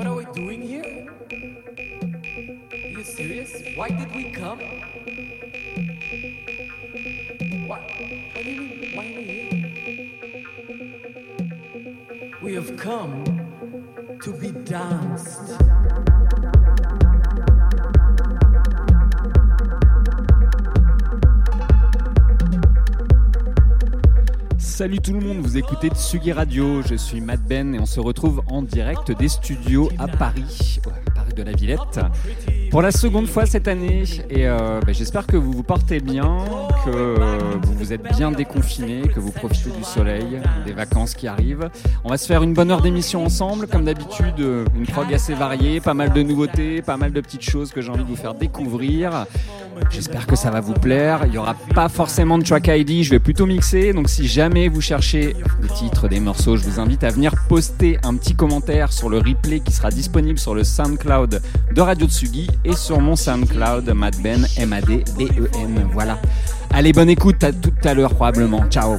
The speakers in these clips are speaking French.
What are we doing here? Are you serious? Why did we come? What? What do mean? Why are we here? We have come to be danced. Salut tout le monde, vous écoutez Tsugi Radio, je suis Matt Ben et on se retrouve en direct des studios à Paris, ouais, Paris de la Villette, pour la seconde fois cette année. Et euh, bah, j'espère que vous vous portez bien, que vous vous êtes bien déconfinés, que vous profitez du soleil, des vacances qui arrivent. On va se faire une bonne heure d'émission ensemble, comme d'habitude, une prog assez variée, pas mal de nouveautés, pas mal de petites choses que j'ai envie de vous faire découvrir. J'espère que ça va vous plaire. Il n'y aura pas forcément de track ID, je vais plutôt mixer. Donc si jamais vous cherchez les titres des morceaux, je vous invite à venir poster un petit commentaire sur le replay qui sera disponible sur le SoundCloud de Radio Tsugi et sur mon SoundCloud Madben, M-A-D-B-E-N. Voilà. Allez, bonne écoute, à tout à l'heure probablement. Ciao.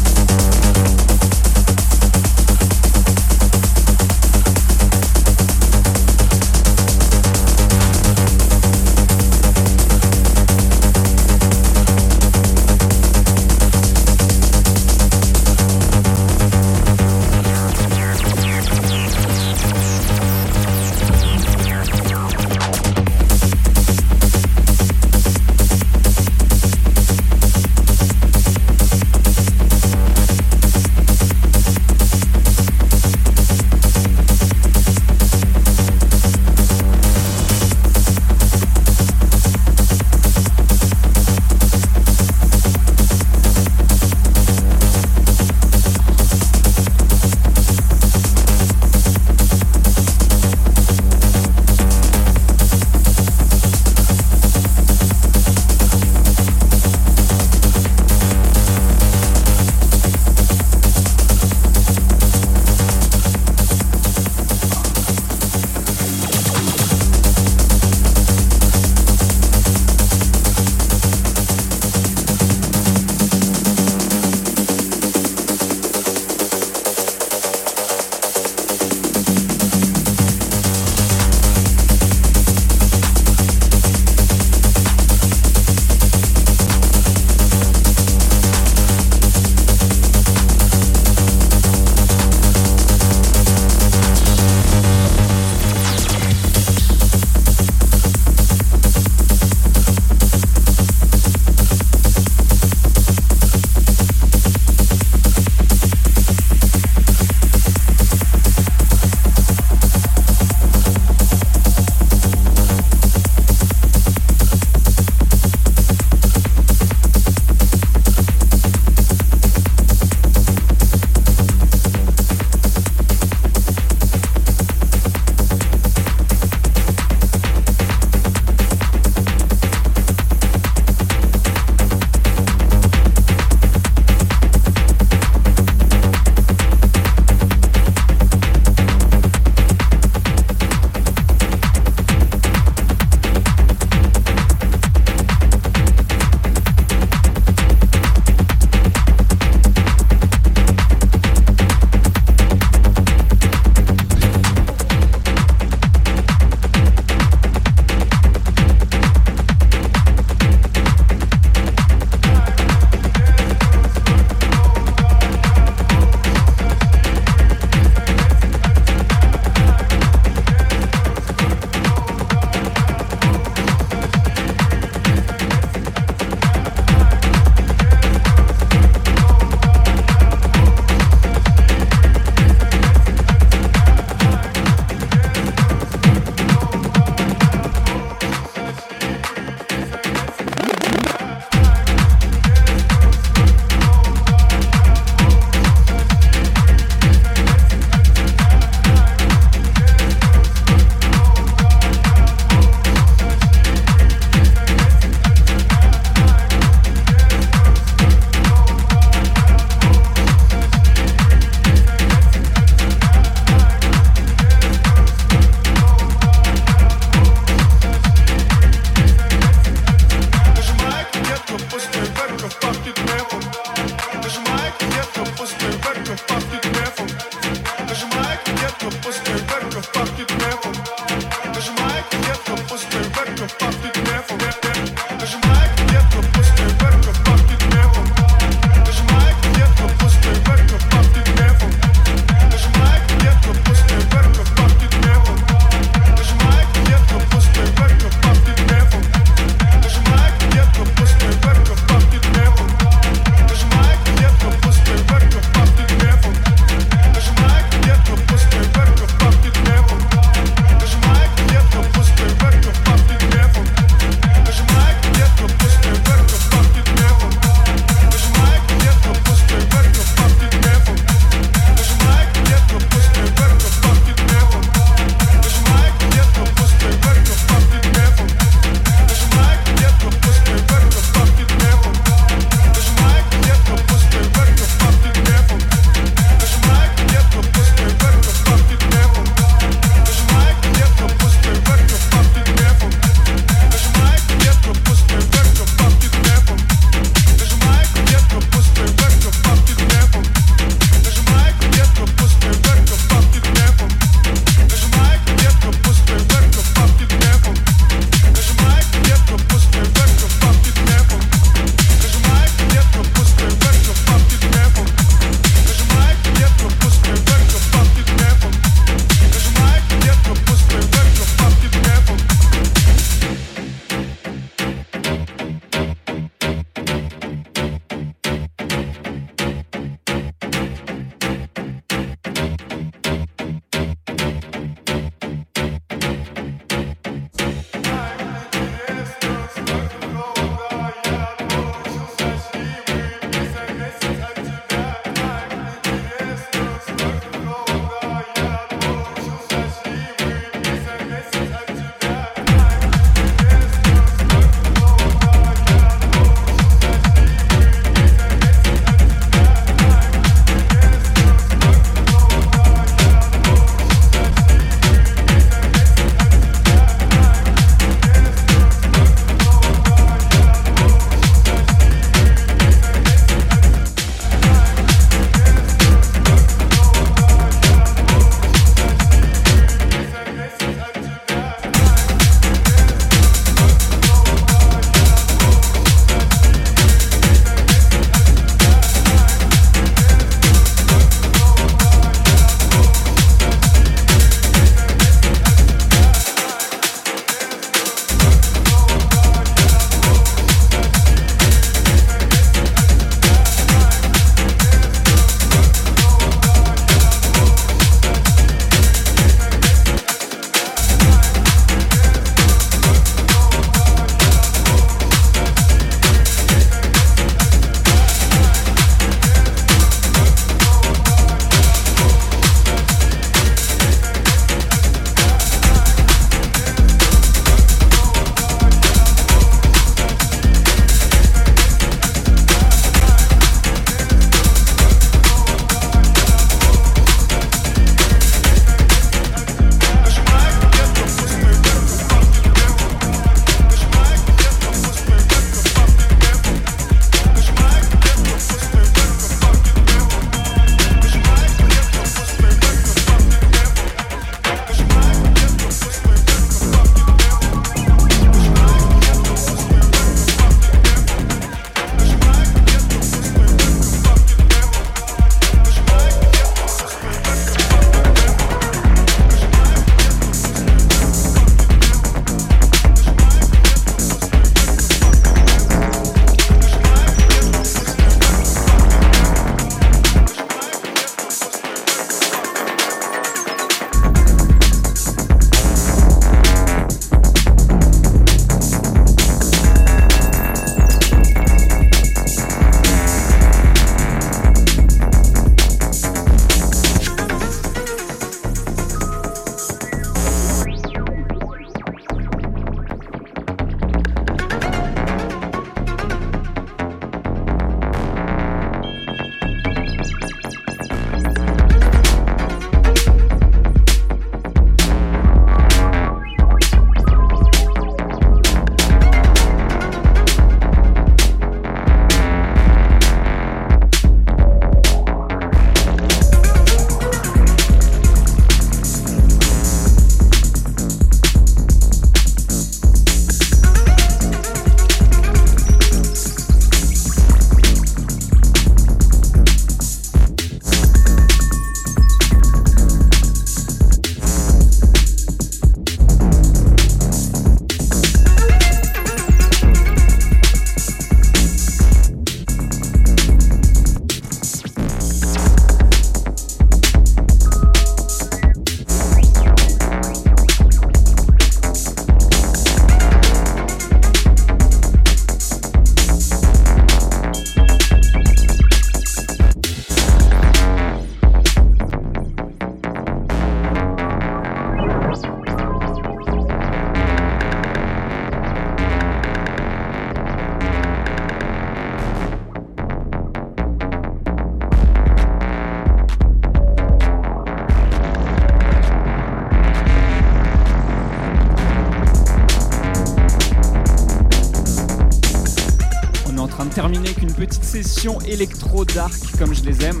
Session électro-dark comme je les aime.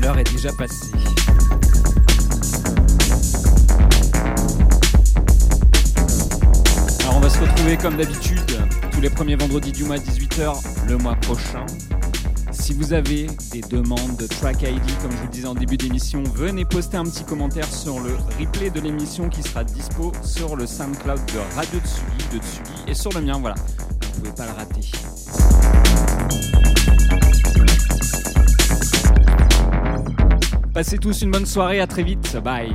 L'heure est déjà passée. Alors on va se retrouver comme d'habitude tous les premiers vendredis du mois à 18h le mois prochain. Si vous avez des demandes de track ID, comme je vous le disais en début d'émission, venez poster un petit commentaire sur le replay de l'émission qui sera dispo sur le SoundCloud de Radio Tsugi, de Tsugi et sur le mien, voilà. Pouvez pas le rater. Passez tous une bonne soirée, à très vite, bye.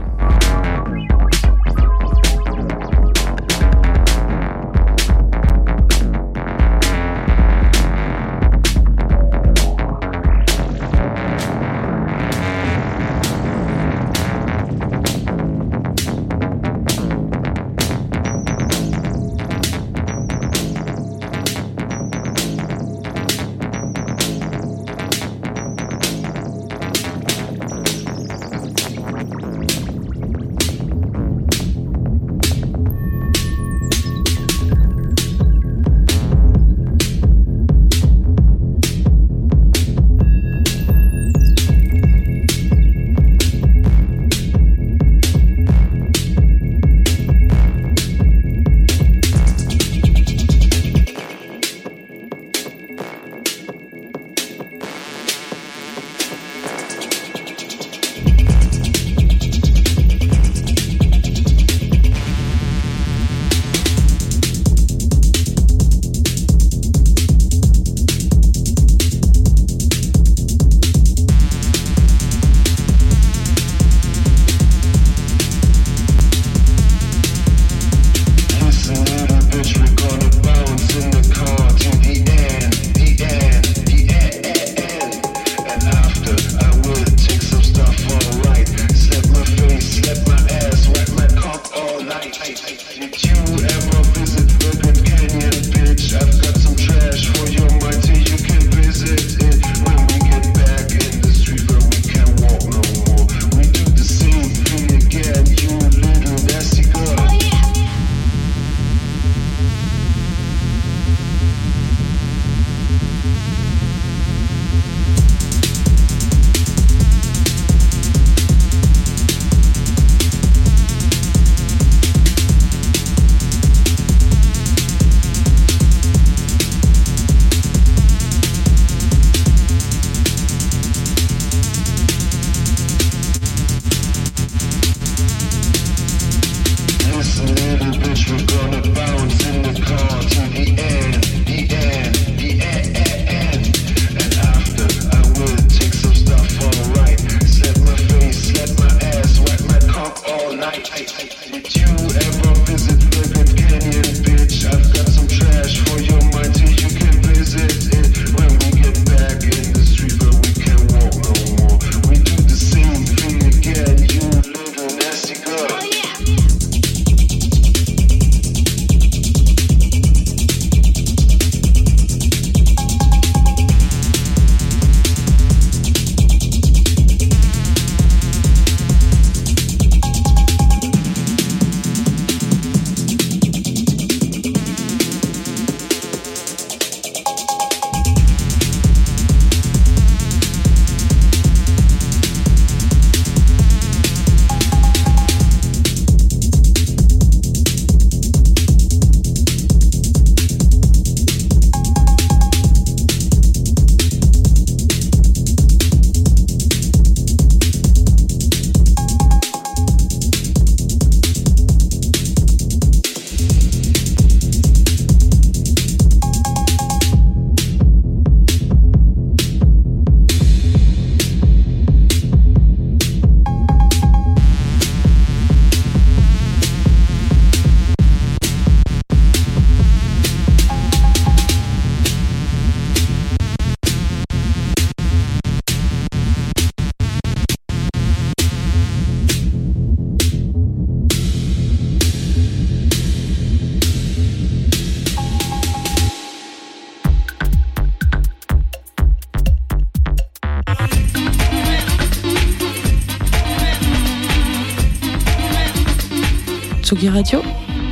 Tsugi Radio,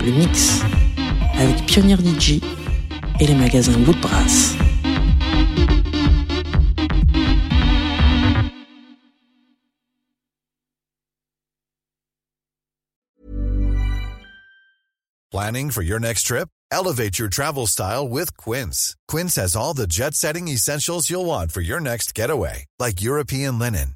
le mix avec Pionnier DJ et les magasins Woodbrass. Planning for your next trip? Elevate your travel style with Quince. Quince has all the jet setting essentials you'll want for your next getaway, like European linen,